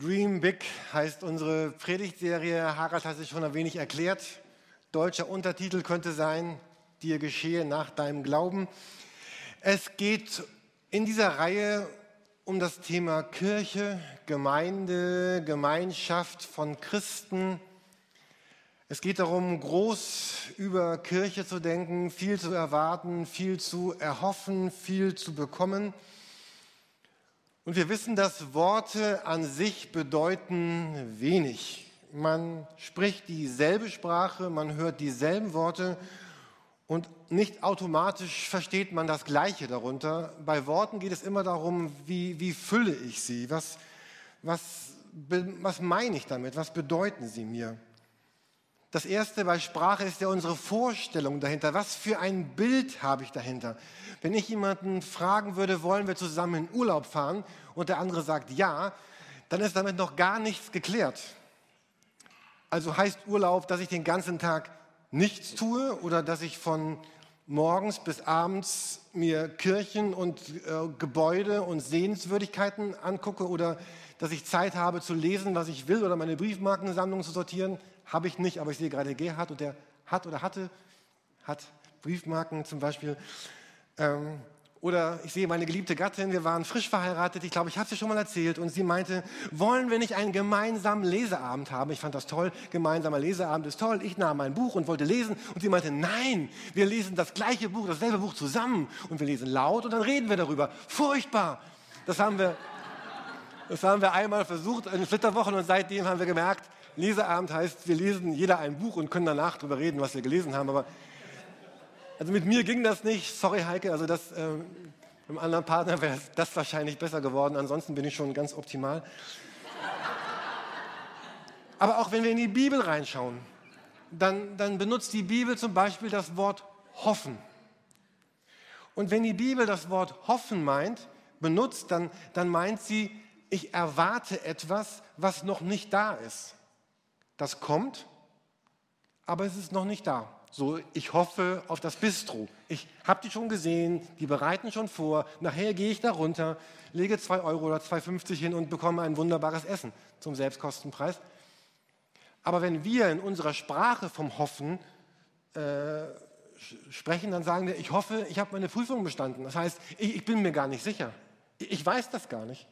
Dream Big heißt unsere Predigtserie. Harald hat sich schon ein wenig erklärt. Deutscher Untertitel könnte sein, dir geschehe nach deinem Glauben. Es geht in dieser Reihe um das Thema Kirche, Gemeinde, Gemeinschaft von Christen. Es geht darum, groß über Kirche zu denken, viel zu erwarten, viel zu erhoffen, viel zu bekommen. Und wir wissen, dass Worte an sich bedeuten wenig. Man spricht dieselbe Sprache, man hört dieselben Worte und nicht automatisch versteht man das Gleiche darunter. Bei Worten geht es immer darum, wie, wie fülle ich sie? Was, was, was meine ich damit? Was bedeuten sie mir? Das erste bei Sprache ist ja unsere Vorstellung dahinter. Was für ein Bild habe ich dahinter? Wenn ich jemanden fragen würde, wollen wir zusammen in Urlaub fahren und der andere sagt ja, dann ist damit noch gar nichts geklärt. Also heißt Urlaub, dass ich den ganzen Tag nichts tue oder dass ich von morgens bis abends mir Kirchen und äh, Gebäude und Sehenswürdigkeiten angucke oder dass ich Zeit habe zu lesen, was ich will oder meine Briefmarkensammlung zu sortieren. Habe ich nicht, aber ich sehe gerade Gerhard und der hat oder hatte, hat Briefmarken zum Beispiel. Ähm, oder ich sehe meine geliebte Gattin, wir waren frisch verheiratet, ich glaube, ich habe es dir schon mal erzählt, und sie meinte, wollen wir nicht einen gemeinsamen Leseabend haben? Ich fand das toll, gemeinsamer Leseabend ist toll. Ich nahm mein Buch und wollte lesen, und sie meinte, nein, wir lesen das gleiche Buch, dasselbe Buch zusammen, und wir lesen laut, und dann reden wir darüber. Furchtbar! Das haben wir, das haben wir einmal versucht in Flitterwochen, und seitdem haben wir gemerkt, Leseabend heißt, wir lesen jeder ein Buch und können danach darüber reden, was wir gelesen haben. Aber also mit mir ging das nicht. Sorry, Heike. Also das, äh, mit einem anderen Partner wäre das wahrscheinlich besser geworden. Ansonsten bin ich schon ganz optimal. Aber auch wenn wir in die Bibel reinschauen, dann, dann benutzt die Bibel zum Beispiel das Wort hoffen. Und wenn die Bibel das Wort hoffen meint, benutzt, dann, dann meint sie, ich erwarte etwas, was noch nicht da ist. Das kommt, aber es ist noch nicht da. So, ich hoffe auf das Bistro. Ich habe die schon gesehen, die bereiten schon vor. Nachher gehe ich da runter, lege 2 Euro oder 2,50 hin und bekomme ein wunderbares Essen zum Selbstkostenpreis. Aber wenn wir in unserer Sprache vom Hoffen äh, sprechen, dann sagen wir, ich hoffe, ich habe meine Prüfung bestanden. Das heißt, ich, ich bin mir gar nicht sicher. Ich, ich weiß das gar nicht.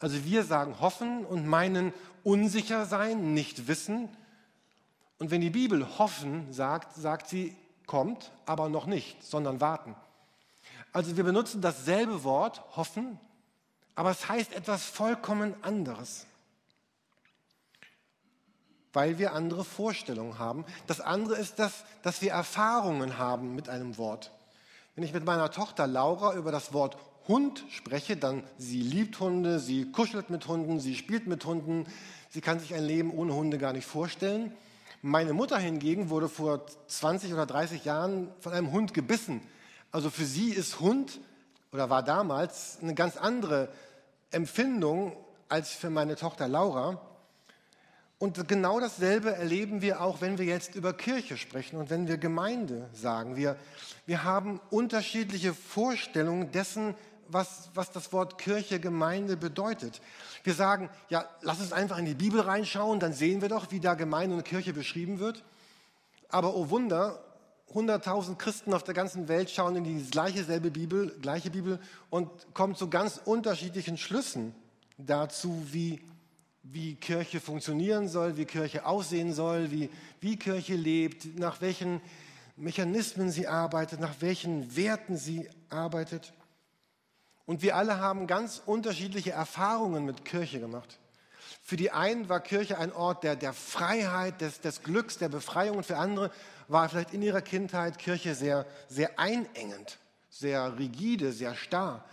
Also wir sagen hoffen und meinen unsicher sein, nicht wissen. Und wenn die Bibel hoffen sagt, sagt sie kommt, aber noch nicht, sondern warten. Also wir benutzen dasselbe Wort hoffen, aber es heißt etwas vollkommen anderes. Weil wir andere Vorstellungen haben. Das andere ist, dass, dass wir Erfahrungen haben mit einem Wort. Wenn ich mit meiner Tochter Laura über das Wort Hund spreche, dann sie liebt Hunde, sie kuschelt mit Hunden, sie spielt mit Hunden, sie kann sich ein Leben ohne Hunde gar nicht vorstellen. Meine Mutter hingegen wurde vor 20 oder 30 Jahren von einem Hund gebissen. Also für sie ist Hund oder war damals eine ganz andere Empfindung als für meine Tochter Laura. Und genau dasselbe erleben wir auch, wenn wir jetzt über Kirche sprechen und wenn wir Gemeinde sagen. Wir, wir haben unterschiedliche Vorstellungen dessen, was, was das Wort Kirche, Gemeinde bedeutet. Wir sagen, ja, lass uns einfach in die Bibel reinschauen, dann sehen wir doch, wie da Gemeinde und Kirche beschrieben wird. Aber oh Wunder, 100.000 Christen auf der ganzen Welt schauen in die gleiche selbe Bibel, gleiche Bibel und kommen zu ganz unterschiedlichen Schlüssen dazu, wie, wie Kirche funktionieren soll, wie Kirche aussehen soll, wie, wie Kirche lebt, nach welchen Mechanismen sie arbeitet, nach welchen Werten sie arbeitet. Und wir alle haben ganz unterschiedliche Erfahrungen mit Kirche gemacht. Für die einen war Kirche ein Ort der, der Freiheit, des, des Glücks, der Befreiung. Und für andere war vielleicht in ihrer Kindheit Kirche sehr, sehr einengend, sehr rigide, sehr starr.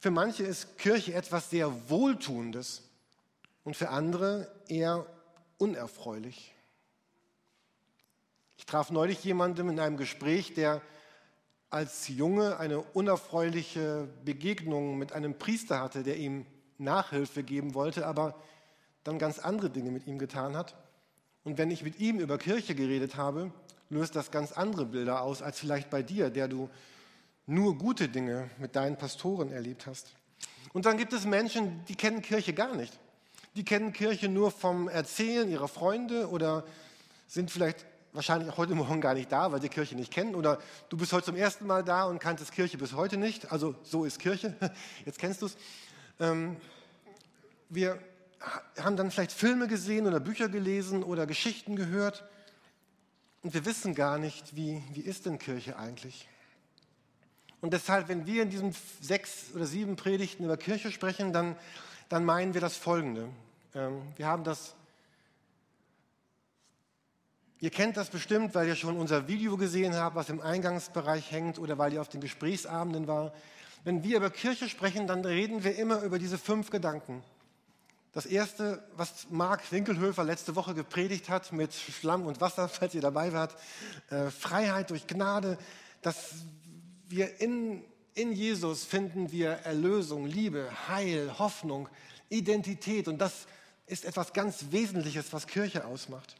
Für manche ist Kirche etwas sehr Wohltuendes und für andere eher unerfreulich. Ich traf neulich jemanden in einem Gespräch, der als Junge eine unerfreuliche Begegnung mit einem Priester hatte, der ihm Nachhilfe geben wollte, aber dann ganz andere Dinge mit ihm getan hat. Und wenn ich mit ihm über Kirche geredet habe, löst das ganz andere Bilder aus als vielleicht bei dir, der du nur gute Dinge mit deinen Pastoren erlebt hast. Und dann gibt es Menschen, die kennen Kirche gar nicht. die kennen Kirche nur vom Erzählen ihrer Freunde oder sind vielleicht wahrscheinlich heute Morgen gar nicht da, weil sie Kirche nicht kennen. Oder du bist heute zum ersten Mal da und kanntest Kirche bis heute nicht. Also so ist Kirche. Jetzt kennst du es. Ähm, wir haben dann vielleicht Filme gesehen oder Bücher gelesen oder Geschichten gehört. Und wir wissen gar nicht, wie, wie ist denn Kirche eigentlich? Und deshalb, wenn wir in diesen sechs oder sieben Predigten über Kirche sprechen, dann, dann meinen wir das Folgende. Ähm, wir haben das Ihr kennt das bestimmt, weil ihr schon unser Video gesehen habt, was im Eingangsbereich hängt oder weil ihr auf den Gesprächsabenden war. Wenn wir über Kirche sprechen, dann reden wir immer über diese fünf Gedanken. Das erste, was Marc Winkelhöfer letzte Woche gepredigt hat mit Schlamm und Wasser, falls ihr dabei wart, äh, Freiheit durch Gnade, dass wir in, in Jesus finden wir Erlösung, Liebe, Heil, Hoffnung, Identität und das ist etwas ganz Wesentliches, was Kirche ausmacht.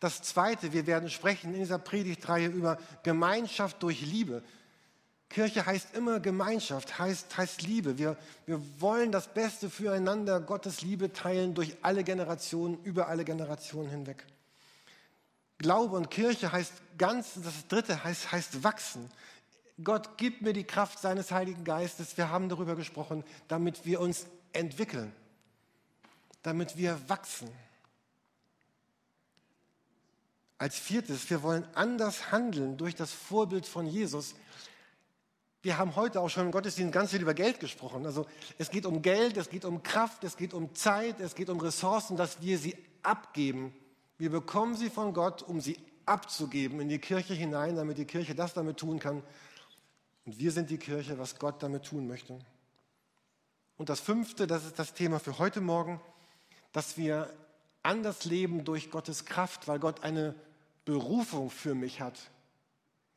Das Zweite, wir werden sprechen in dieser Predigtreihe über Gemeinschaft durch Liebe. Kirche heißt immer Gemeinschaft, heißt, heißt Liebe. Wir, wir wollen das Beste füreinander, Gottes Liebe teilen durch alle Generationen, über alle Generationen hinweg. Glaube und Kirche heißt ganz, das Dritte heißt, heißt wachsen. Gott gibt mir die Kraft seines Heiligen Geistes, wir haben darüber gesprochen, damit wir uns entwickeln, damit wir wachsen. Als viertes, wir wollen anders handeln durch das Vorbild von Jesus. Wir haben heute auch schon im Gottesdienst ganz viel über Geld gesprochen. Also es geht um Geld, es geht um Kraft, es geht um Zeit, es geht um Ressourcen, dass wir sie abgeben. Wir bekommen sie von Gott, um sie abzugeben in die Kirche hinein, damit die Kirche das damit tun kann. Und wir sind die Kirche, was Gott damit tun möchte. Und das fünfte, das ist das Thema für heute Morgen, dass wir anders leben durch Gottes Kraft, weil Gott eine Berufung für mich hat.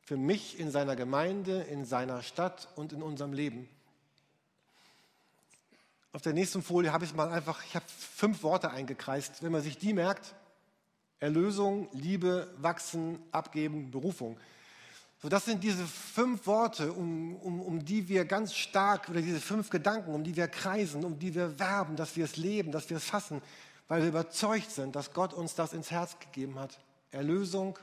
Für mich in seiner Gemeinde, in seiner Stadt und in unserem Leben. Auf der nächsten Folie habe ich mal einfach, ich habe fünf Worte eingekreist. Wenn man sich die merkt, Erlösung, Liebe, Wachsen, Abgeben, Berufung. So, das sind diese fünf Worte, um, um, um die wir ganz stark, oder diese fünf Gedanken, um die wir kreisen, um die wir werben, dass wir es leben, dass wir es fassen, weil wir überzeugt sind, dass Gott uns das ins Herz gegeben hat. Erlösung,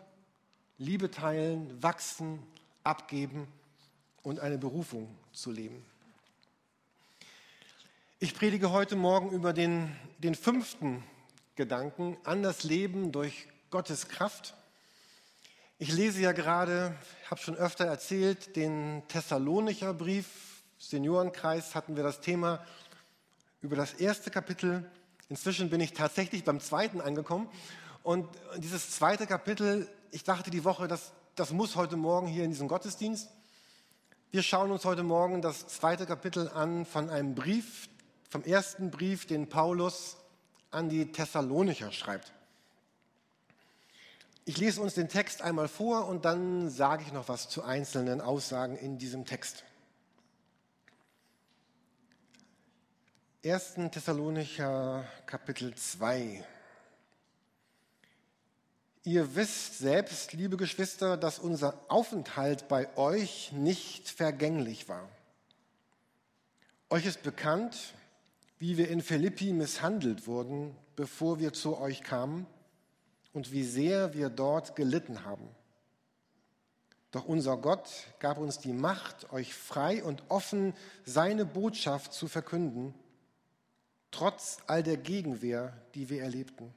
Liebe teilen, wachsen, abgeben und eine Berufung zu leben. Ich predige heute Morgen über den, den fünften Gedanken, an das Leben durch Gottes Kraft. Ich lese ja gerade, habe schon öfter erzählt, den Thessalonicher Brief, Seniorenkreis hatten wir das Thema über das erste Kapitel. Inzwischen bin ich tatsächlich beim zweiten angekommen und dieses zweite Kapitel, ich dachte die Woche, das, das muss heute Morgen hier in diesem Gottesdienst. Wir schauen uns heute Morgen das zweite Kapitel an von einem Brief, vom ersten Brief, den Paulus an die Thessalonicher schreibt. Ich lese uns den Text einmal vor und dann sage ich noch was zu einzelnen Aussagen in diesem Text. 1. Thessalonicher Kapitel 2. Ihr wisst selbst, liebe Geschwister, dass unser Aufenthalt bei euch nicht vergänglich war. Euch ist bekannt, wie wir in Philippi misshandelt wurden, bevor wir zu euch kamen und wie sehr wir dort gelitten haben. Doch unser Gott gab uns die Macht, euch frei und offen seine Botschaft zu verkünden, trotz all der Gegenwehr, die wir erlebten.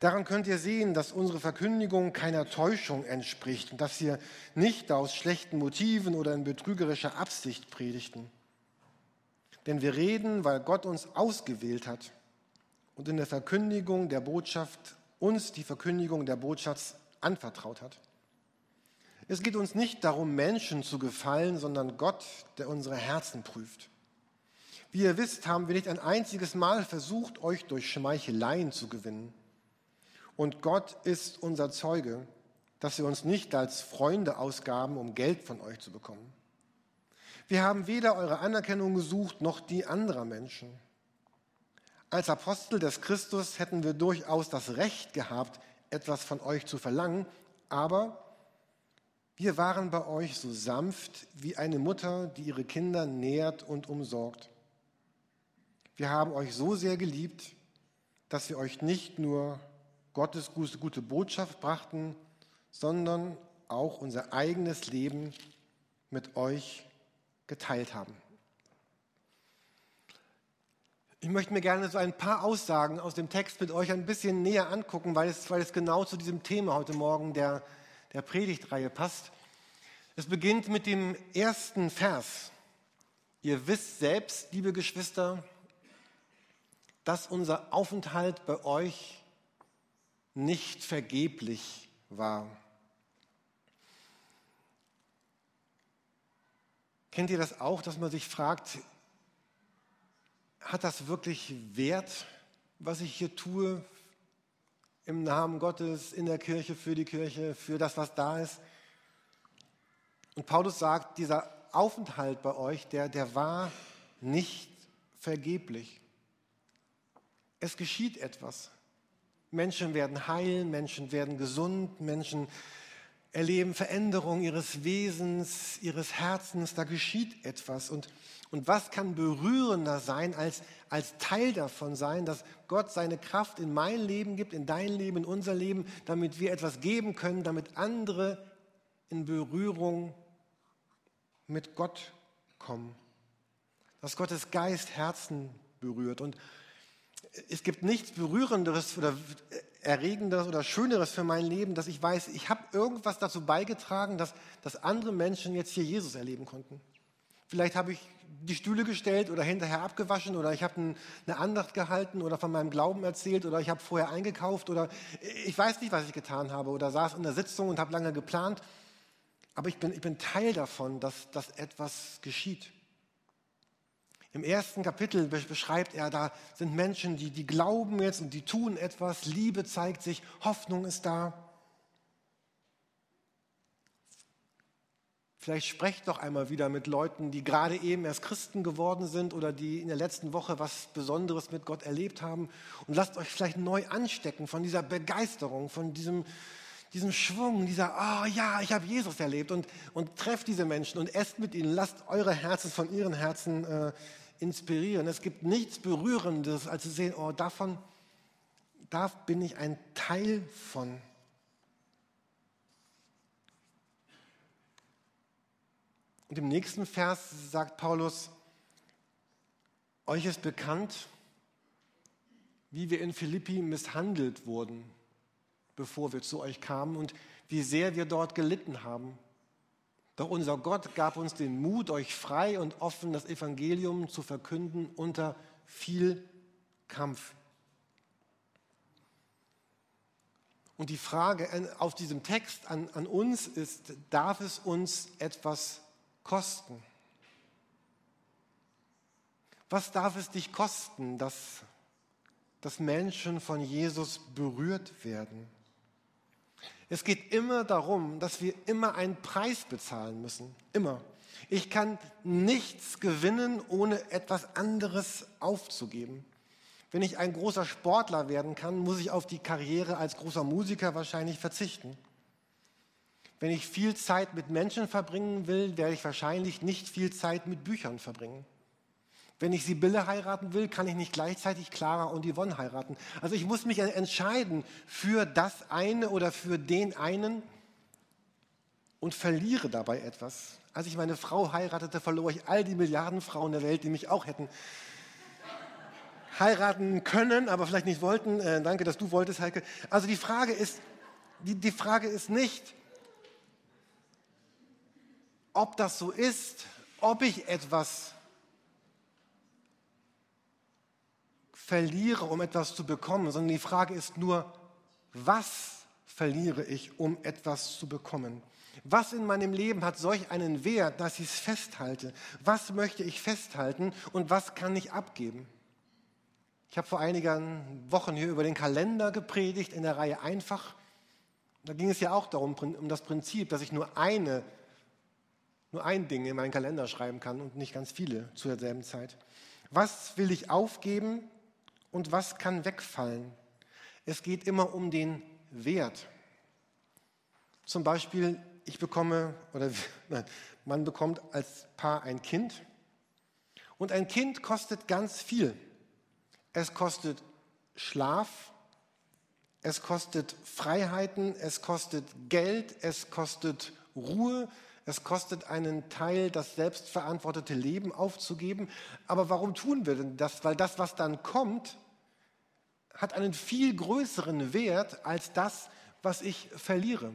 Daran könnt ihr sehen, dass unsere Verkündigung keiner Täuschung entspricht und dass wir nicht aus schlechten Motiven oder in betrügerischer Absicht predigten. Denn wir reden, weil Gott uns ausgewählt hat und in der Verkündigung der Botschaft uns die Verkündigung der Botschaft anvertraut hat. Es geht uns nicht darum, Menschen zu gefallen, sondern Gott, der unsere Herzen prüft. Wie ihr wisst, haben wir nicht ein einziges Mal versucht, euch durch Schmeicheleien zu gewinnen. Und Gott ist unser Zeuge, dass wir uns nicht als Freunde ausgaben, um Geld von euch zu bekommen. Wir haben weder eure Anerkennung gesucht noch die anderer Menschen. Als Apostel des Christus hätten wir durchaus das Recht gehabt, etwas von euch zu verlangen, aber wir waren bei euch so sanft wie eine Mutter, die ihre Kinder nährt und umsorgt. wir haben euch so sehr geliebt, dass wir euch nicht nur Gottes gute Botschaft brachten, sondern auch unser eigenes Leben mit euch geteilt haben. Ich möchte mir gerne so ein paar Aussagen aus dem Text mit euch ein bisschen näher angucken, weil es, weil es genau zu diesem Thema heute Morgen der, der Predigtreihe passt. Es beginnt mit dem ersten Vers. Ihr wisst selbst, liebe Geschwister, dass unser Aufenthalt bei euch nicht vergeblich war. Kennt ihr das auch, dass man sich fragt, hat das wirklich Wert, was ich hier tue, im Namen Gottes, in der Kirche, für die Kirche, für das, was da ist? Und Paulus sagt, dieser Aufenthalt bei euch, der, der war nicht vergeblich. Es geschieht etwas. Menschen werden heil, Menschen werden gesund, Menschen erleben Veränderung ihres Wesens, ihres Herzens, da geschieht etwas. Und, und was kann berührender sein, als, als Teil davon sein, dass Gott seine Kraft in mein Leben gibt, in dein Leben, in unser Leben, damit wir etwas geben können, damit andere in Berührung mit Gott kommen. Dass Gottes Geist Herzen berührt. Und es gibt nichts Berührenderes oder Erregenderes oder Schöneres für mein Leben, dass ich weiß, ich habe irgendwas dazu beigetragen, dass, dass andere Menschen jetzt hier Jesus erleben konnten. Vielleicht habe ich die Stühle gestellt oder hinterher abgewaschen oder ich habe eine Andacht gehalten oder von meinem Glauben erzählt oder ich habe vorher eingekauft oder ich weiß nicht, was ich getan habe oder saß in der Sitzung und habe lange geplant. Aber ich bin, ich bin Teil davon, dass, dass etwas geschieht. Im ersten Kapitel beschreibt er, da sind Menschen, die, die glauben jetzt und die tun etwas, Liebe zeigt sich, Hoffnung ist da. Vielleicht sprecht doch einmal wieder mit Leuten, die gerade eben erst Christen geworden sind oder die in der letzten Woche was Besonderes mit Gott erlebt haben. Und lasst euch vielleicht neu anstecken von dieser Begeisterung, von diesem, diesem Schwung, dieser, oh ja, ich habe Jesus erlebt. Und, und trefft diese Menschen und esst mit ihnen, lasst eure Herzen von ihren Herzen äh, inspirieren. Es gibt nichts Berührendes, als zu sehen, oh, davon, da bin ich ein Teil von. Und im nächsten Vers sagt Paulus, euch ist bekannt, wie wir in Philippi misshandelt wurden, bevor wir zu euch kamen und wie sehr wir dort gelitten haben. Doch unser Gott gab uns den Mut, euch frei und offen das Evangelium zu verkünden unter viel Kampf. Und die Frage auf diesem Text an, an uns ist, darf es uns etwas kosten? Was darf es dich kosten, dass, dass Menschen von Jesus berührt werden? Es geht immer darum, dass wir immer einen Preis bezahlen müssen. Immer. Ich kann nichts gewinnen, ohne etwas anderes aufzugeben. Wenn ich ein großer Sportler werden kann, muss ich auf die Karriere als großer Musiker wahrscheinlich verzichten. Wenn ich viel Zeit mit Menschen verbringen will, werde ich wahrscheinlich nicht viel Zeit mit Büchern verbringen. Wenn ich Sibylle heiraten will, kann ich nicht gleichzeitig Clara und Yvonne heiraten. Also ich muss mich entscheiden für das eine oder für den einen und verliere dabei etwas. Als ich meine Frau heiratete, verlor ich all die Milliarden Frauen der Welt, die mich auch hätten heiraten können, aber vielleicht nicht wollten. Äh, danke, dass du wolltest, Heike. Also die Frage ist, die, die Frage ist nicht, ob das so ist, ob ich etwas verliere, um etwas zu bekommen, sondern die Frage ist nur, was verliere ich, um etwas zu bekommen? Was in meinem Leben hat solch einen Wert, dass ich es festhalte? Was möchte ich festhalten und was kann ich abgeben? Ich habe vor einigen Wochen hier über den Kalender gepredigt in der Reihe Einfach. Da ging es ja auch darum, um das Prinzip, dass ich nur eine, nur ein Ding in meinen Kalender schreiben kann und nicht ganz viele zu derselben Zeit. Was will ich aufgeben und was kann wegfallen. Es geht immer um den Wert. Zum Beispiel, ich bekomme, oder nein, man bekommt als Paar ein Kind und ein Kind kostet ganz viel. es kostet Schlaf, es kostet Freiheiten, es kostet Geld, es kostet Ruhe, es kostet einen Teil, das selbstverantwortete Leben aufzugeben. Aber warum tun wir denn das? Weil das, was dann kommt, hat einen viel größeren Wert als das, was ich verliere.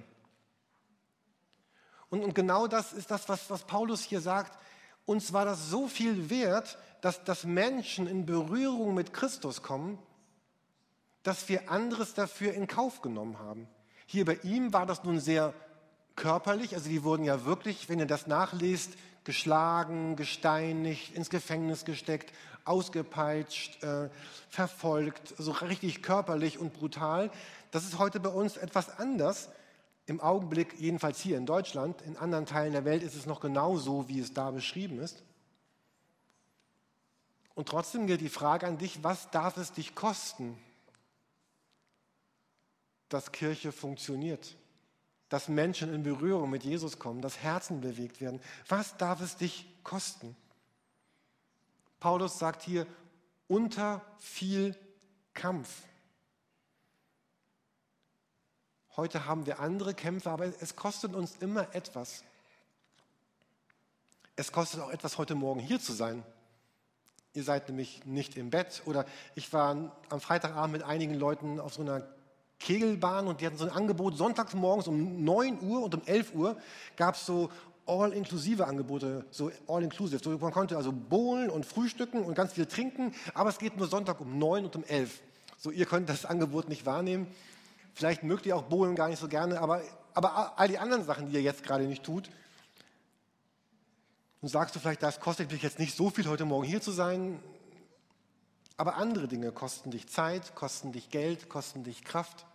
Und, und genau das ist das, was, was Paulus hier sagt. Uns war das so viel wert, dass, dass Menschen in Berührung mit Christus kommen, dass wir anderes dafür in Kauf genommen haben. Hier bei ihm war das nun sehr körperlich, also die wurden ja wirklich, wenn ihr das nachlest, geschlagen, gesteinigt, ins Gefängnis gesteckt, ausgepeitscht, äh, verfolgt, so richtig körperlich und brutal. Das ist heute bei uns etwas anders. Im Augenblick, jedenfalls hier in Deutschland, in anderen Teilen der Welt ist es noch genauso, wie es da beschrieben ist. Und trotzdem gilt die Frage an dich, was darf es dich kosten, dass Kirche funktioniert, dass Menschen in Berührung mit Jesus kommen, dass Herzen bewegt werden? Was darf es dich kosten? Paulus sagt hier, unter viel Kampf. Heute haben wir andere Kämpfe, aber es kostet uns immer etwas. Es kostet auch etwas, heute Morgen hier zu sein. Ihr seid nämlich nicht im Bett. Oder ich war am Freitagabend mit einigen Leuten auf so einer Kegelbahn und die hatten so ein Angebot, sonntags morgens um 9 Uhr und um 11 Uhr gab es so all-inklusive Angebote, so all-inclusive. So, man konnte also bowlen und frühstücken und ganz viel trinken, aber es geht nur Sonntag um 9 und um 11. So, ihr könnt das Angebot nicht wahrnehmen. Vielleicht mögt ihr auch Bohlen gar nicht so gerne, aber, aber all die anderen Sachen, die ihr jetzt gerade nicht tut, und sagst du vielleicht, das kostet mich jetzt nicht so viel, heute Morgen hier zu sein, aber andere Dinge kosten dich Zeit, kosten dich Geld, kosten dich Kraft.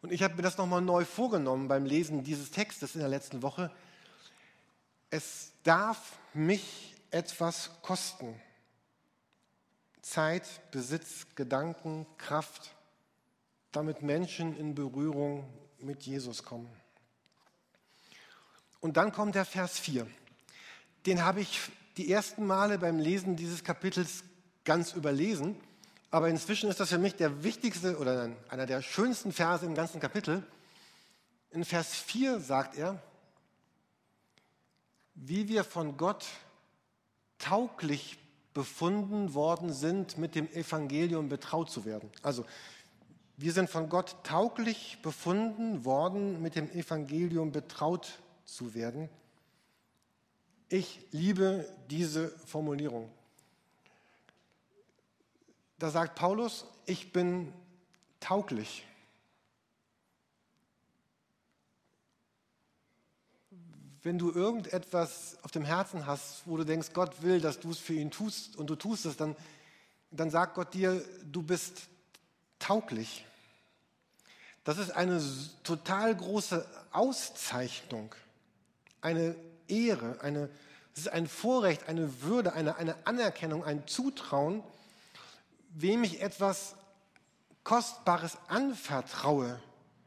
Und ich habe mir das nochmal neu vorgenommen beim Lesen dieses Textes in der letzten Woche. Es darf mich etwas kosten. Zeit, Besitz, Gedanken, Kraft damit Menschen in Berührung mit Jesus kommen. Und dann kommt der Vers 4. Den habe ich die ersten Male beim Lesen dieses Kapitels ganz überlesen, aber inzwischen ist das für mich der wichtigste oder einer der schönsten Verse im ganzen Kapitel. In Vers 4 sagt er, wie wir von Gott tauglich befunden worden sind, mit dem Evangelium betraut zu werden. Also wir sind von Gott tauglich befunden worden, mit dem Evangelium betraut zu werden. Ich liebe diese Formulierung. Da sagt Paulus, ich bin tauglich. Wenn du irgendetwas auf dem Herzen hast, wo du denkst, Gott will, dass du es für ihn tust und du tust es, dann, dann sagt Gott dir, du bist tauglich. Das ist eine total große Auszeichnung, eine Ehre, eine, es ist ein Vorrecht, eine Würde, eine, eine Anerkennung, ein Zutrauen, wem ich etwas Kostbares anvertraue,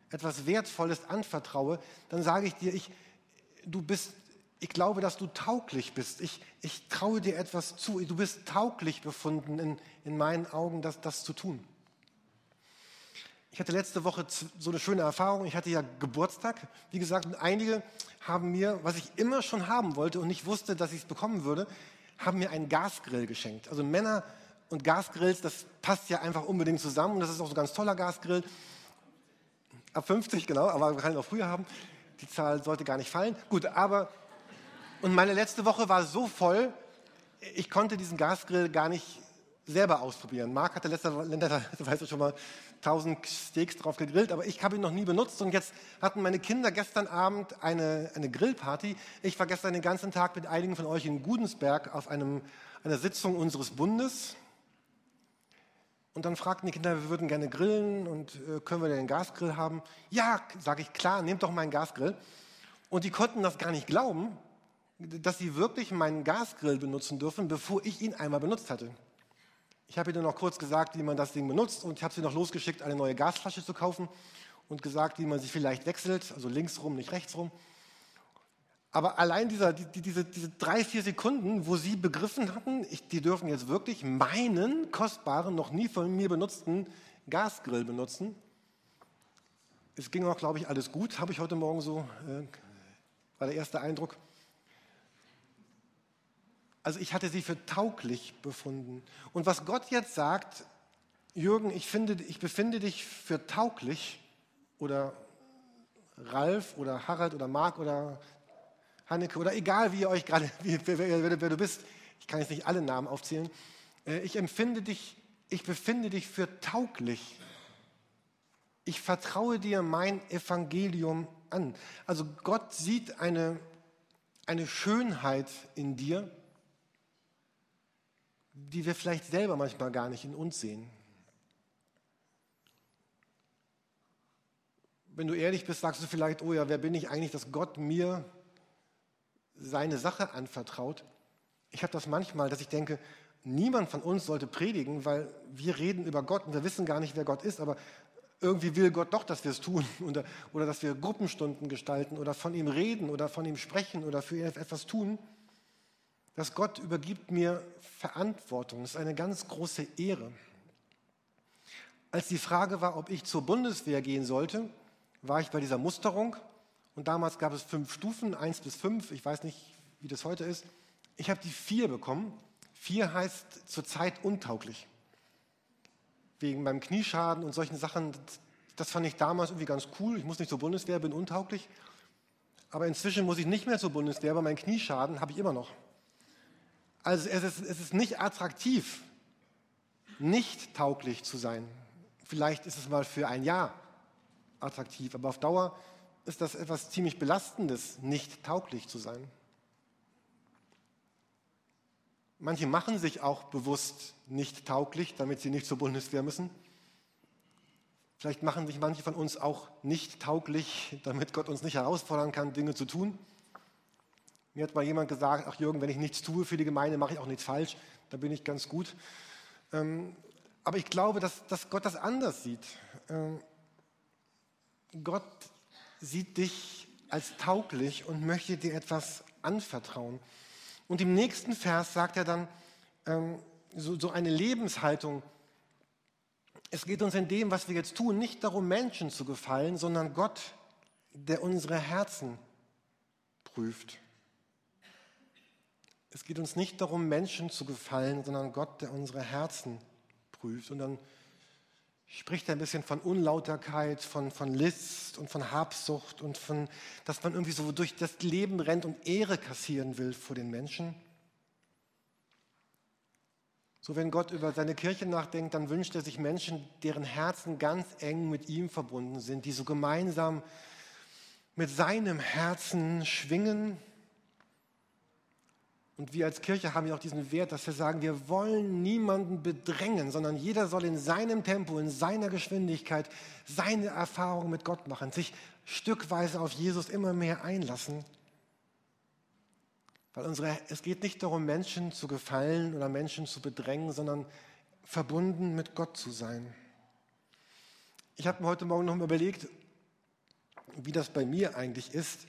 etwas Wertvolles anvertraue, dann sage ich dir, ich, du bist, ich glaube, dass du tauglich bist. Ich, ich traue dir etwas zu. Du bist tauglich befunden in, in meinen Augen, das, das zu tun. Ich hatte letzte Woche so eine schöne Erfahrung. Ich hatte ja Geburtstag, wie gesagt, und einige haben mir, was ich immer schon haben wollte und nicht wusste, dass ich es bekommen würde, haben mir einen Gasgrill geschenkt. Also Männer und Gasgrills, das passt ja einfach unbedingt zusammen. Und das ist auch so ein ganz toller Gasgrill. Ab 50, genau, aber wir können ihn auch früher haben. Die Zahl sollte gar nicht fallen. Gut, aber, und meine letzte Woche war so voll, ich konnte diesen Gasgrill gar nicht selber ausprobieren. Marc hatte letzte Weise schon mal 1000 Steaks drauf gegrillt, aber ich habe ihn noch nie benutzt. Und jetzt hatten meine Kinder gestern Abend eine, eine Grillparty. Ich war gestern den ganzen Tag mit einigen von euch in Gudensberg auf einem, einer Sitzung unseres Bundes. Und dann fragten die Kinder, wir würden gerne grillen und äh, können wir denn einen Gasgrill haben? Ja, sage ich, klar, nehmt doch meinen Gasgrill. Und die konnten das gar nicht glauben, dass sie wirklich meinen Gasgrill benutzen dürfen, bevor ich ihn einmal benutzt hatte. Ich habe ihnen noch kurz gesagt, wie man das Ding benutzt und ich habe sie noch losgeschickt, eine neue Gasflasche zu kaufen und gesagt, wie man sie vielleicht wechselt, also links rum, nicht rechts rum. Aber allein dieser, die, diese, diese drei, vier Sekunden, wo sie begriffen hatten, ich, die dürfen jetzt wirklich meinen kostbaren, noch nie von mir benutzten Gasgrill benutzen. Es ging auch, glaube ich, alles gut, habe ich heute Morgen so, äh, war der erste Eindruck. Also ich hatte sie für tauglich befunden. Und was Gott jetzt sagt, Jürgen, ich, finde, ich befinde dich für tauglich, oder Ralf oder Harald oder Marc oder Hanneke oder egal, wie ihr euch gerade, wer, wer, du bist, ich kann jetzt nicht alle Namen aufzählen, äh, ich empfinde dich, ich befinde dich für tauglich. Ich vertraue dir mein Evangelium an. Also Gott sieht eine, eine Schönheit in dir, die wir vielleicht selber manchmal gar nicht in uns sehen. Wenn du ehrlich bist, sagst du vielleicht, oh ja, wer bin ich eigentlich, dass Gott mir seine Sache anvertraut. Ich habe das manchmal, dass ich denke, niemand von uns sollte predigen, weil wir reden über Gott und wir wissen gar nicht, wer Gott ist, aber irgendwie will Gott doch, dass wir es tun oder, oder dass wir Gruppenstunden gestalten oder von ihm reden oder von ihm sprechen oder für ihn etwas tun. Dass Gott übergibt mir Verantwortung. Das ist eine ganz große Ehre. Als die Frage war, ob ich zur Bundeswehr gehen sollte, war ich bei dieser Musterung und damals gab es fünf Stufen, eins bis fünf. Ich weiß nicht, wie das heute ist. Ich habe die vier bekommen. Vier heißt zurzeit untauglich. Wegen meinem Knieschaden und solchen Sachen. Das fand ich damals irgendwie ganz cool. Ich muss nicht zur Bundeswehr, bin untauglich. Aber inzwischen muss ich nicht mehr zur Bundeswehr, aber meinen Knieschaden habe ich immer noch. Also es ist, es ist nicht attraktiv, nicht tauglich zu sein. Vielleicht ist es mal für ein Jahr attraktiv, aber auf Dauer ist das etwas ziemlich Belastendes, nicht tauglich zu sein. Manche machen sich auch bewusst nicht tauglich, damit sie nicht zur Bundeswehr müssen. Vielleicht machen sich manche von uns auch nicht tauglich, damit Gott uns nicht herausfordern kann, Dinge zu tun. Mir hat mal jemand gesagt, ach Jürgen, wenn ich nichts tue für die Gemeinde, mache ich auch nichts falsch, da bin ich ganz gut. Ähm, aber ich glaube, dass, dass Gott das anders sieht. Ähm, Gott sieht dich als tauglich und möchte dir etwas anvertrauen. Und im nächsten Vers sagt er dann ähm, so, so eine Lebenshaltung. Es geht uns in dem, was wir jetzt tun, nicht darum, Menschen zu gefallen, sondern Gott, der unsere Herzen prüft. Es geht uns nicht darum, Menschen zu gefallen, sondern Gott, der unsere Herzen prüft. Und dann spricht ein bisschen von Unlauterkeit, von, von List und von Habsucht und von, dass man irgendwie so durch das Leben rennt und Ehre kassieren will vor den Menschen. So, wenn Gott über seine Kirche nachdenkt, dann wünscht er sich Menschen, deren Herzen ganz eng mit ihm verbunden sind, die so gemeinsam mit seinem Herzen schwingen und wir als Kirche haben ja auch diesen Wert, dass wir sagen, wir wollen niemanden bedrängen, sondern jeder soll in seinem Tempo, in seiner Geschwindigkeit seine Erfahrung mit Gott machen, sich stückweise auf Jesus immer mehr einlassen. Weil unsere, es geht nicht darum, Menschen zu gefallen oder Menschen zu bedrängen, sondern verbunden mit Gott zu sein. Ich habe mir heute Morgen noch mal überlegt, wie das bei mir eigentlich ist.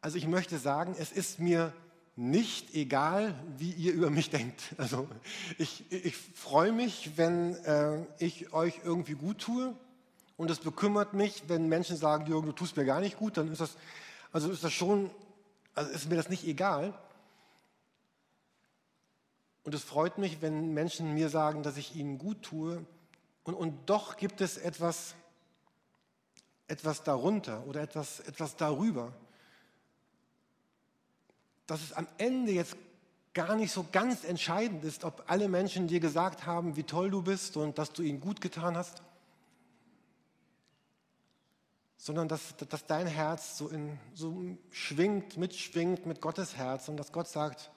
Also ich möchte sagen, es ist mir nicht egal, wie ihr über mich denkt. Also ich, ich freue mich, wenn äh, ich euch irgendwie gut tue und es bekümmert mich, wenn Menschen sagen, Jürgen, du tust mir gar nicht gut, dann ist das, also ist das schon, also ist mir das nicht egal. Und es freut mich, wenn Menschen mir sagen, dass ich ihnen gut tue. Und, und doch gibt es etwas, etwas darunter oder etwas, etwas darüber dass es am Ende jetzt gar nicht so ganz entscheidend ist, ob alle Menschen dir gesagt haben, wie toll du bist und dass du ihnen gut getan hast, sondern dass, dass dein Herz so, in, so schwingt, mitschwingt mit Gottes Herz und dass Gott sagt,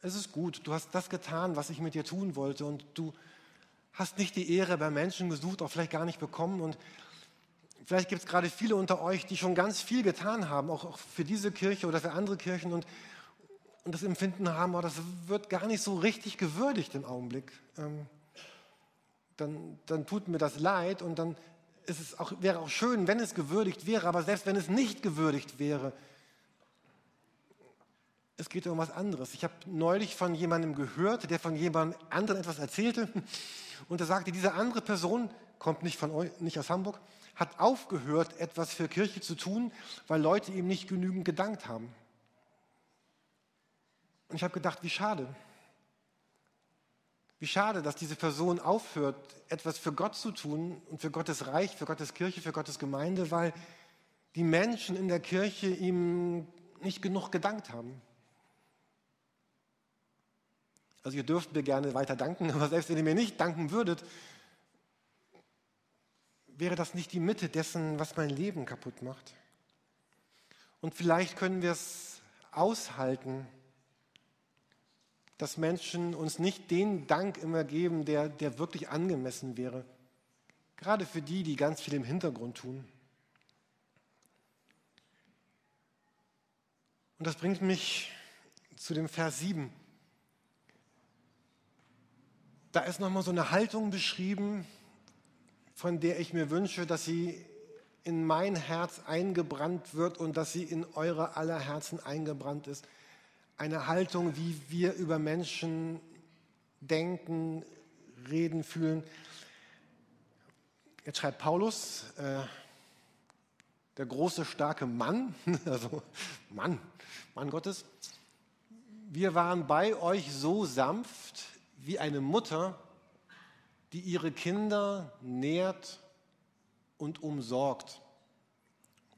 es ist gut, du hast das getan, was ich mit dir tun wollte und du hast nicht die Ehre bei Menschen gesucht, auch vielleicht gar nicht bekommen und Vielleicht gibt es gerade viele unter euch, die schon ganz viel getan haben, auch, für diese Kirche oder für andere Kirchen und, und das Empfinden haben, oh, das wird gar nicht so richtig gewürdigt im Augenblick. Ähm, dann, dann tut mir das leid und dann es ist auch, wäre auch schön, wenn es gewürdigt wäre, aber selbst wenn es nicht gewürdigt wäre, es geht um was anderes. Ich habe neulich von jemandem gehört, der von jemand anderen etwas erzählte und er sagte, diese andere Person kommt nicht, von nicht aus Hamburg, hat aufgehört, etwas für Kirche zu tun, weil Leute ihm nicht genügend gedankt haben. Und ich habe gedacht, wie schade. Wie schade, dass diese Person aufhört, etwas für Gott zu tun und für Gottes Reich, für Gottes Kirche, für Gottes Gemeinde, weil die Menschen in der Kirche ihm nicht genug gedankt haben. Also ihr dürft mir gerne weiter danken, aber selbst wenn ihr mir nicht danken würdet, wäre das nicht die Mitte dessen, was mein Leben kaputt macht. Und vielleicht können wir es aushalten, dass Menschen uns nicht den Dank immer geben, der, der wirklich angemessen wäre. Gerade für die, die ganz viel im Hintergrund tun. Und das bringt mich zu dem Vers 7. Da ist nochmal so eine Haltung beschrieben, von der ich mir wünsche, dass sie in mein Herz eingebrannt wird und dass sie in eure aller Herzen eingebrannt ist. Eine Haltung, wie wir über Menschen denken, reden, fühlen. Jetzt schreibt Paulus, äh, der große, starke Mann, also Mann, Mann Gottes, wir waren bei euch so sanft, wie eine Mutter, die ihre Kinder nährt und umsorgt.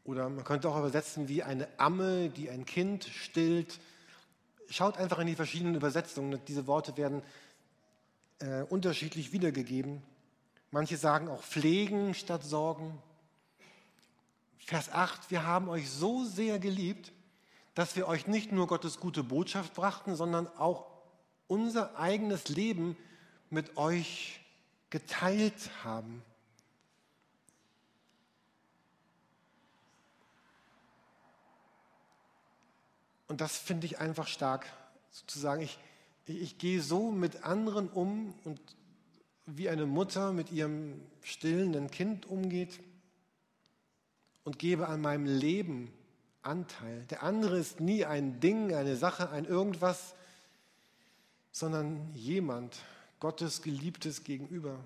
Oder man könnte auch übersetzen wie eine Amme, die ein Kind stillt. Schaut einfach in die verschiedenen Übersetzungen. Diese Worte werden äh, unterschiedlich wiedergegeben. Manche sagen auch pflegen statt sorgen. Vers 8, wir haben euch so sehr geliebt, dass wir euch nicht nur Gottes gute Botschaft brachten, sondern auch unser eigenes Leben mit euch geteilt haben. Und das finde ich einfach stark, sozusagen. Ich, ich, ich gehe so mit anderen um und wie eine Mutter mit ihrem stillenden Kind umgeht und gebe an meinem Leben Anteil. Der andere ist nie ein Ding, eine Sache, ein irgendwas, sondern jemand, Gottes geliebtes Gegenüber.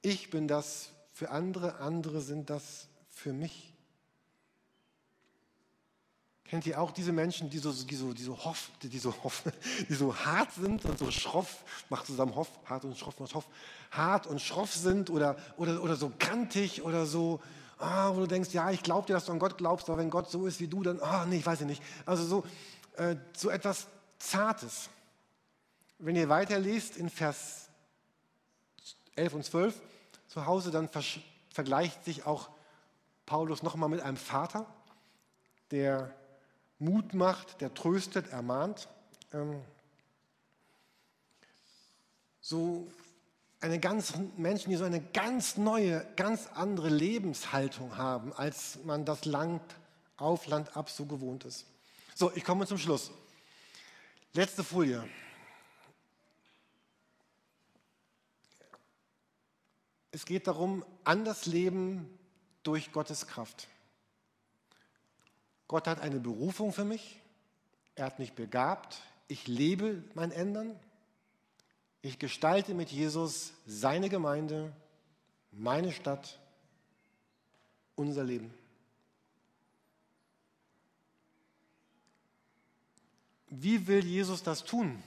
Ich bin das für andere, andere sind das für mich. Kennt ihr auch diese Menschen, die so, die so, die so, hoff, die so, hoff, die so hart sind und so schroff, macht zusammen hoff, hart und schroff, macht hoff, hart und schroff sind oder, oder, oder so kantig oder so, ah, wo du denkst, ja, ich glaube dir, dass du an Gott glaubst, aber wenn Gott so ist wie du, dann, ah, nee, ich weiß nicht. Also so, äh, so etwas Zartes wenn ihr weiterlest in Vers 11 und 12 zu Hause, dann vergleicht sich auch Paulus nochmal mit einem Vater, der Mut macht, der tröstet, ermahnt. Ähm, so eine ganz, Menschen, die so eine ganz neue, ganz andere Lebenshaltung haben, als man das Land auf, Land ab so gewohnt ist. So, ich komme zum Schluss. Letzte Folie. Es geht darum, an das Leben durch Gottes Kraft. Gott hat eine Berufung für mich. Er hat mich begabt. Ich lebe mein Ändern. Ich gestalte mit Jesus seine Gemeinde, meine Stadt, unser Leben. Wie will Jesus das tun?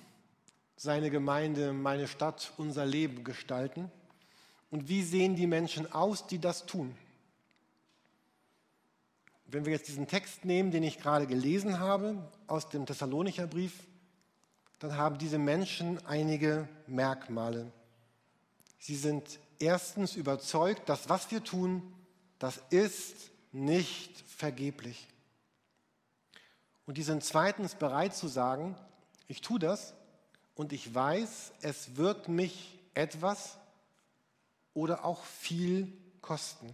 Seine Gemeinde, meine Stadt, unser Leben gestalten? Und wie sehen die Menschen aus, die das tun? Wenn wir jetzt diesen Text nehmen, den ich gerade gelesen habe aus dem Thessalonicher Brief, dann haben diese Menschen einige Merkmale. Sie sind erstens überzeugt, dass was wir tun, das ist nicht vergeblich. Und die sind zweitens bereit zu sagen, ich tue das und ich weiß, es wird mich etwas oder auch viel kosten.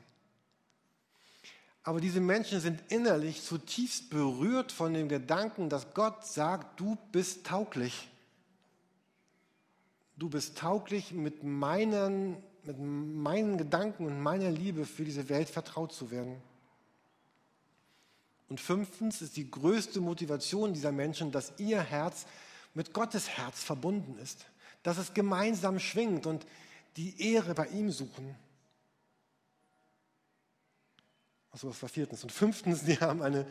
Aber diese Menschen sind innerlich zutiefst berührt von dem Gedanken, dass Gott sagt, du bist tauglich. Du bist tauglich mit meinen mit meinen Gedanken und meiner Liebe für diese Welt vertraut zu werden. Und fünftens ist die größte Motivation dieser Menschen, dass ihr Herz mit Gottes Herz verbunden ist, dass es gemeinsam schwingt und die Ehre bei ihm suchen. Achso, das war viertens. Und fünftens, die haben eine,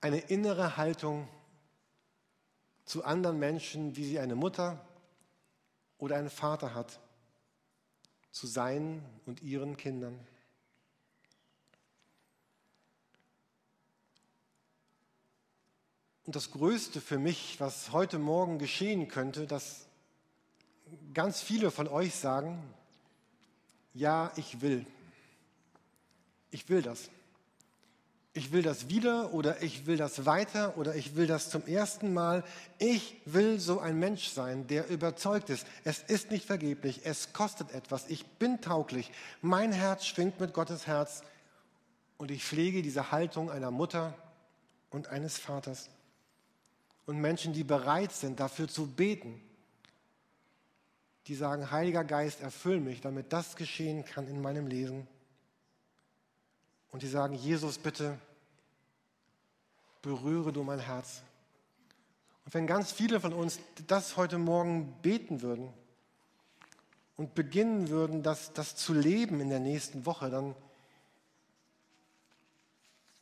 eine innere Haltung zu anderen Menschen, wie sie eine Mutter oder einen Vater hat, zu seinen und ihren Kindern. Und das Größte für mich, was heute Morgen geschehen könnte, dass ganz viele von euch sagen, ja, ich will. Ich will das. Ich will das wieder oder ich will das weiter oder ich will das zum ersten Mal. Ich will so ein Mensch sein, der überzeugt ist. Es ist nicht vergeblich, es kostet etwas. Ich bin tauglich. Mein Herz schwingt mit Gottes Herz und ich pflege diese Haltung einer Mutter und eines Vaters. Und Menschen, die bereit sind, dafür zu beten, die sagen, Heiliger Geist, erfüll mich, damit das geschehen kann in meinem Leben. Und die sagen, Jesus, bitte berühre du mein Herz. Und wenn ganz viele von uns das heute Morgen beten würden und beginnen würden, das, das zu leben in der nächsten Woche, dann,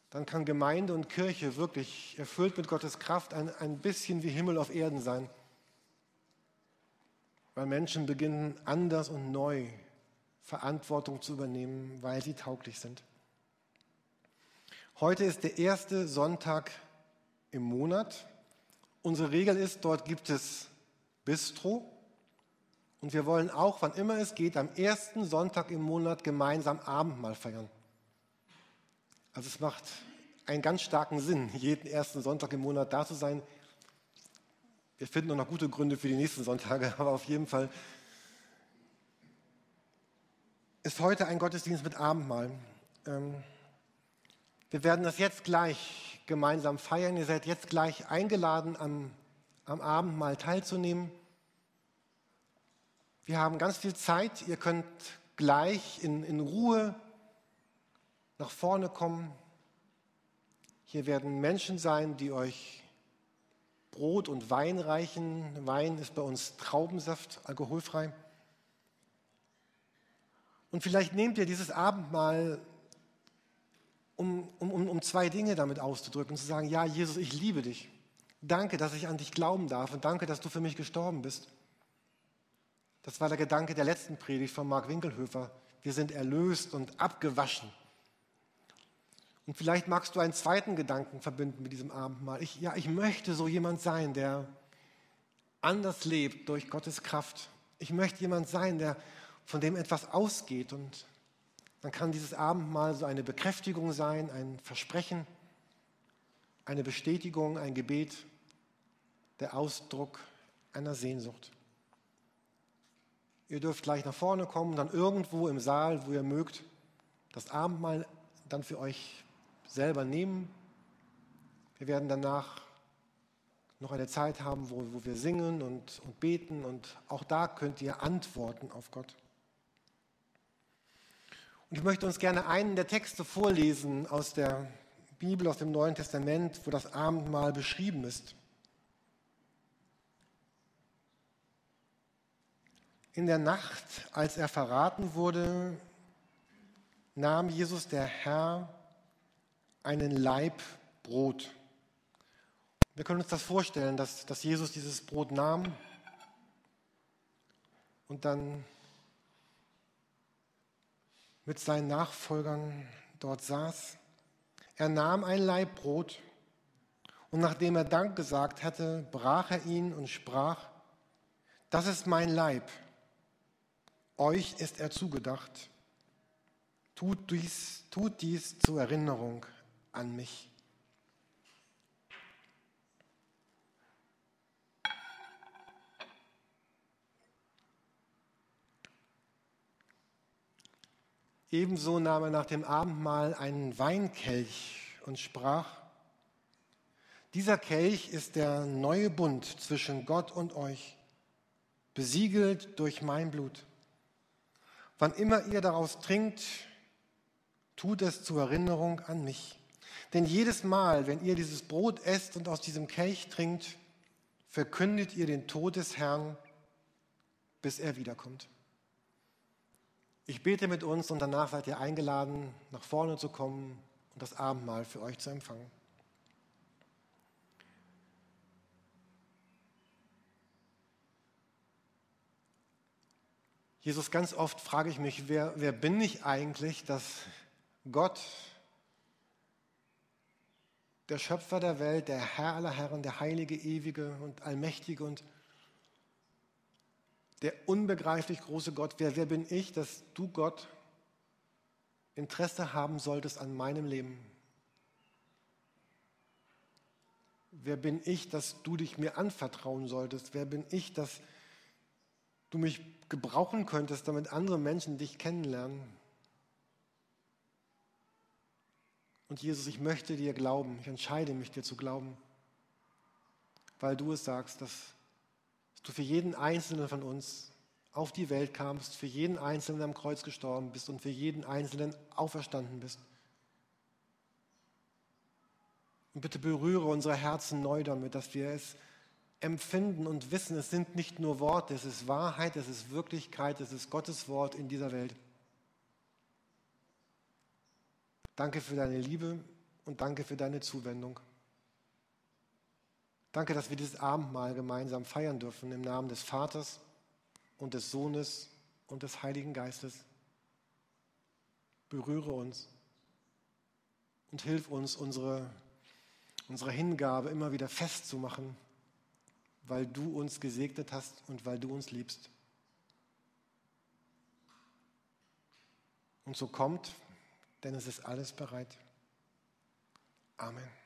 dann kann Gemeinde und Kirche wirklich erfüllt mit Gottes Kraft ein, ein bisschen wie Himmel auf Erden sein. Weil Menschen beginnen anders und neu Verantwortung zu übernehmen, weil sie tauglich sind. Heute ist der erste Sonntag im Monat. Unsere Regel ist, dort gibt es Bistro. Und wir wollen auch, wann immer es geht, am ersten Sonntag im Monat gemeinsam Abendmahl feiern. Also es macht einen ganz starken Sinn, jeden ersten Sonntag im Monat da zu sein. Wir finden noch gute Gründe für die nächsten Sonntage, aber auf jeden Fall ist heute ein Gottesdienst mit Abendmahl. Ähm, wir werden das jetzt gleich gemeinsam feiern. Ihr seid jetzt gleich eingeladen, am, am Abend mal teilzunehmen. Wir haben ganz viel Zeit. Ihr könnt gleich in, in Ruhe nach vorne kommen. Hier werden Menschen sein, die euch Brot und Wein reichen. Wein ist bei uns Traubensaft, alkoholfrei. Und vielleicht nehmt ihr dieses Abendmahl um, um, um zwei Dinge damit auszudrücken, zu sagen, ja, Jesus, ich liebe dich. Danke, dass ich an dich glauben darf und danke, dass du für mich gestorben bist. Das war der Gedanke der letzten Predigt von Mark Winkelhöfer. Wir sind erlöst und abgewaschen. Und vielleicht magst du einen zweiten Gedanken verbinden mit diesem Abendmahl. Ich, ja, ich möchte so jemand sein, der anders lebt durch Gottes Kraft. Ich möchte jemand sein, der von dem etwas ausgeht und dann kann dieses Abendmahl so eine Bekräftigung sein, ein Versprechen, eine Bestätigung, ein Gebet, der Ausdruck einer Sehnsucht. Ihr dürft gleich nach vorne kommen, dann irgendwo im Saal, wo ihr mögt, das Abendmahl dann für euch selber nehmen. Wir werden danach noch eine Zeit haben, wo, wo wir singen und, und beten und auch da könnt ihr antworten auf Gott. Und ich möchte uns gerne einen der Texte vorlesen aus der Bibel, aus dem Neuen Testament, wo das Abendmahl beschrieben ist. In der Nacht, als er verraten wurde, nahm Jesus der Herr einen Laib Brot. Wir können uns das vorstellen, dass, dass Jesus dieses Brot nahm und dann mit seinen Nachfolgern dort saß. Er nahm ein Laib Brot und nachdem er Dank gesagt hatte, brach er ihn und sprach, das ist mein Leib, euch ist er zugedacht. Tut dies, tut dies zur Erinnerung an mich. Ebenso nahm er nach dem Abendmahl einen Weinkelch und sprach, dieser Kelch ist der neue Bund zwischen Gott und euch, besiegelt durch mein Blut. Wann immer ihr daraus trinkt, tut es zur Erinnerung an mich. Denn jedes Mal, wenn ihr dieses Brot esst und aus diesem Kelch trinkt, verkündet ihr den Tod des Herrn, bis er wiederkommt. Ich bete mit uns und danach seid ihr eingeladen, nach vorne zu kommen und das Abendmahl für euch zu empfangen. Jesus, ganz oft frage ich mich, wer, wer bin ich eigentlich, dass Gott, der Schöpfer der Welt, der Herr aller Herren, der heilige, ewige und allmächtige und der unbegreiflich große Gott, wer, wer bin ich, dass du Gott Interesse haben solltest an meinem Leben? Wer bin ich, dass du dich mir anvertrauen solltest? Wer bin ich, dass du mich gebrauchen könntest, damit andere Menschen dich kennenlernen? Und Jesus, ich möchte dir glauben, ich entscheide mich dir zu glauben, weil du es sagst, dass du für jeden Einzelnen von uns auf die Welt kamst, für jeden Einzelnen am Kreuz gestorben bist und für jeden Einzelnen auferstanden bist. Und bitte berühre unsere Herzen neu damit, dass wir es empfinden und wissen, es sind nicht nur Worte, es ist Wahrheit, es ist Wirklichkeit, es ist Gottes Wort in dieser Welt. Danke für deine Liebe und danke für deine Zuwendung. Danke, dass wir dieses Abendmahl gemeinsam feiern dürfen im Namen des Vaters und des Sohnes und des Heiligen Geistes. Berühre uns und hilf uns, unsere, unsere Hingabe immer wieder festzumachen, weil du uns gesegnet hast und weil du uns liebst. Und so kommt, denn es ist alles bereit. Amen.